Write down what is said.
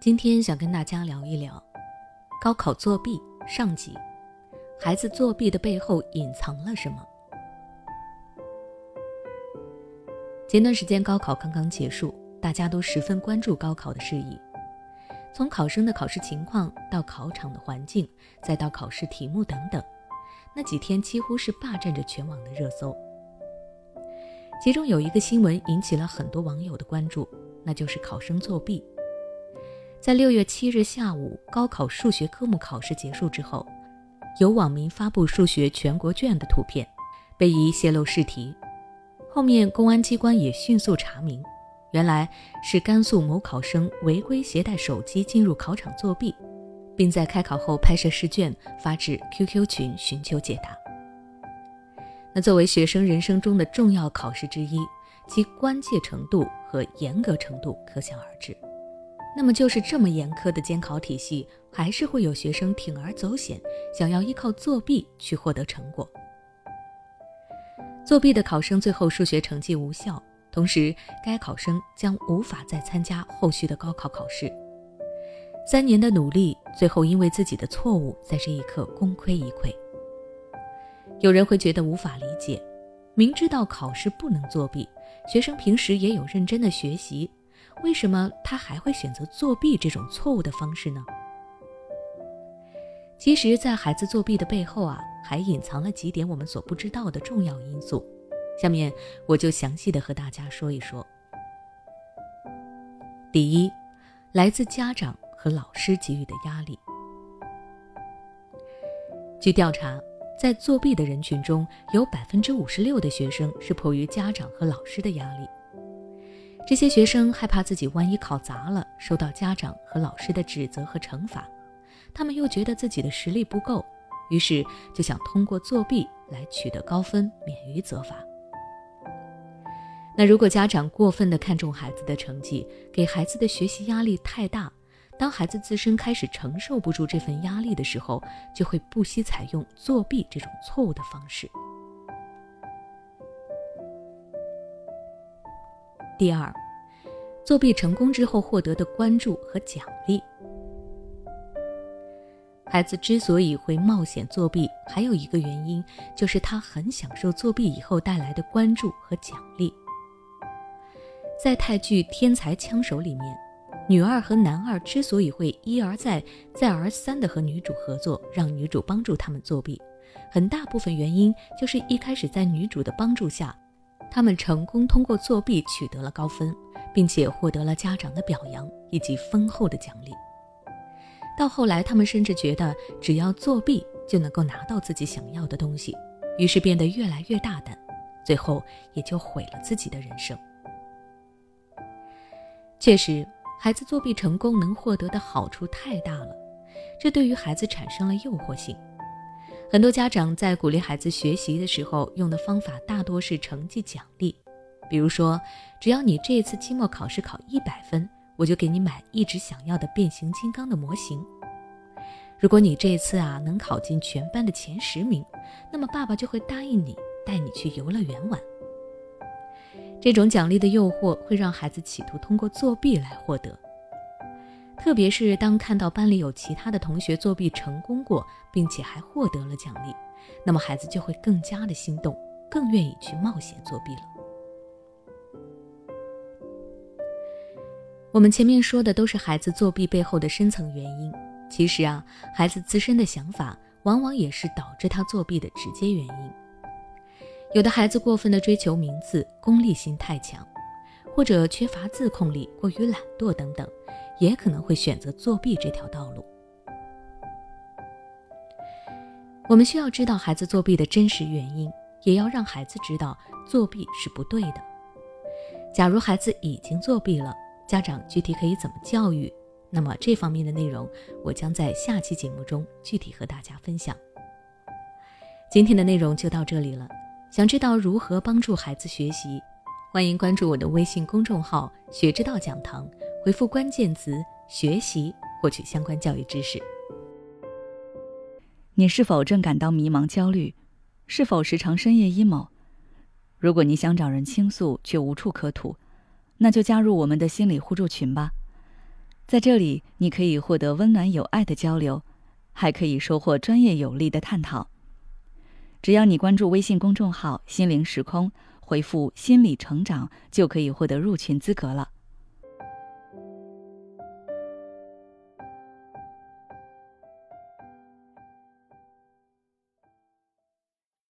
今天想跟大家聊一聊高考作弊上集，孩子作弊的背后隐藏了什么？前段时间高考刚刚结束，大家都十分关注高考的事宜，从考生的考试情况到考场的环境，再到考试题目等等，那几天几乎是霸占着全网的热搜。其中有一个新闻引起了很多网友的关注，那就是考生作弊。在六月七日下午，高考数学科目考试结束之后，有网民发布数学全国卷的图片，被疑泄露试题。后面公安机关也迅速查明，原来是甘肃某考生违规携带手机进入考场作弊，并在开考后拍摄试卷发至 QQ 群寻求解答。那作为学生人生中的重要考试之一，其关切程度和严格程度可想而知。那么，就是这么严苛的监考体系，还是会有学生铤而走险，想要依靠作弊去获得成果。作弊的考生最后数学成绩无效，同时该考生将无法再参加后续的高考考试。三年的努力，最后因为自己的错误，在这一刻功亏一篑。有人会觉得无法理解，明知道考试不能作弊，学生平时也有认真的学习。为什么他还会选择作弊这种错误的方式呢？其实，在孩子作弊的背后啊，还隐藏了几点我们所不知道的重要因素。下面我就详细的和大家说一说。第一，来自家长和老师给予的压力。据调查，在作弊的人群中，有百分之五十六的学生是迫于家长和老师的压力。这些学生害怕自己万一考砸了，受到家长和老师的指责和惩罚，他们又觉得自己的实力不够，于是就想通过作弊来取得高分，免于责罚。那如果家长过分的看重孩子的成绩，给孩子的学习压力太大，当孩子自身开始承受不住这份压力的时候，就会不惜采用作弊这种错误的方式。第二，作弊成功之后获得的关注和奖励。孩子之所以会冒险作弊，还有一个原因就是他很享受作弊以后带来的关注和奖励。在泰剧《天才枪手》里面，女二和男二之所以会一而再、再而三的和女主合作，让女主帮助他们作弊，很大部分原因就是一开始在女主的帮助下。他们成功通过作弊取得了高分，并且获得了家长的表扬以及丰厚的奖励。到后来，他们甚至觉得只要作弊就能够拿到自己想要的东西，于是变得越来越大胆，最后也就毁了自己的人生。确实，孩子作弊成功能获得的好处太大了，这对于孩子产生了诱惑性。很多家长在鼓励孩子学习的时候，用的方法大多是成绩奖励，比如说，只要你这次期末考试考一百分，我就给你买一直想要的变形金刚的模型。如果你这次啊能考进全班的前十名，那么爸爸就会答应你带你去游乐园玩。这种奖励的诱惑会让孩子企图通过作弊来获得。特别是当看到班里有其他的同学作弊成功过，并且还获得了奖励，那么孩子就会更加的心动，更愿意去冒险作弊了。我们前面说的都是孩子作弊背后的深层原因，其实啊，孩子自身的想法往往也是导致他作弊的直接原因。有的孩子过分的追求名次，功利心太强，或者缺乏自控力，过于懒惰等等。也可能会选择作弊这条道路。我们需要知道孩子作弊的真实原因，也要让孩子知道作弊是不对的。假如孩子已经作弊了，家长具体可以怎么教育？那么这方面的内容，我将在下期节目中具体和大家分享。今天的内容就到这里了。想知道如何帮助孩子学习，欢迎关注我的微信公众号学之道讲堂回复关键词学习获取相关教育知识。你是否正感到迷茫焦虑？是否时常深夜 emo 如果你想找人倾诉却无处可吐那就加入我们的心理互助群吧。在这里你可以获得温暖有爱的交流还可以收获专业有力的探讨。只要你关注微信公众号心灵时空回复心理成长就可以获得入群资格了。